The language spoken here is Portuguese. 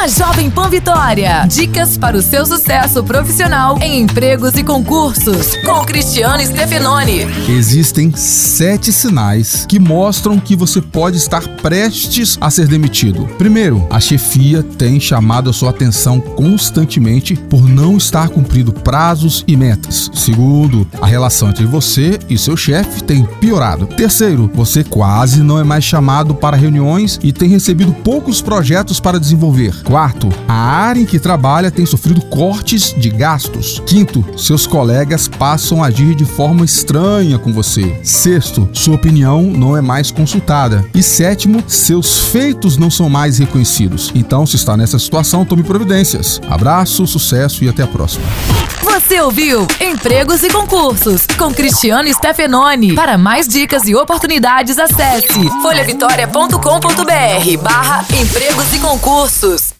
na Jovem Pan Vitória. Dicas para o seu sucesso profissional em empregos e concursos. Com Cristiano Stefanoni. Existem sete sinais que mostram que você pode estar prestes a ser demitido. Primeiro, a chefia tem chamado a sua atenção constantemente por não estar cumprindo prazos e metas. Segundo, a relação entre você e seu chefe tem piorado. Terceiro, você quase não é mais chamado para reuniões e tem recebido poucos projetos para desenvolver. Quarto, a área em que trabalha tem sofrido cortes de gastos. Quinto, seus colegas passam a agir de forma estranha com você. Sexto, sua opinião não é mais consultada. E sétimo, seus feitos não são mais reconhecidos. Então, se está nessa situação, tome providências. Abraço, sucesso e até a próxima. Você ouviu Empregos e Concursos com Cristiano Stefanoni. Para mais dicas e oportunidades, acesse folhavitória.com.br barra empregos e concursos.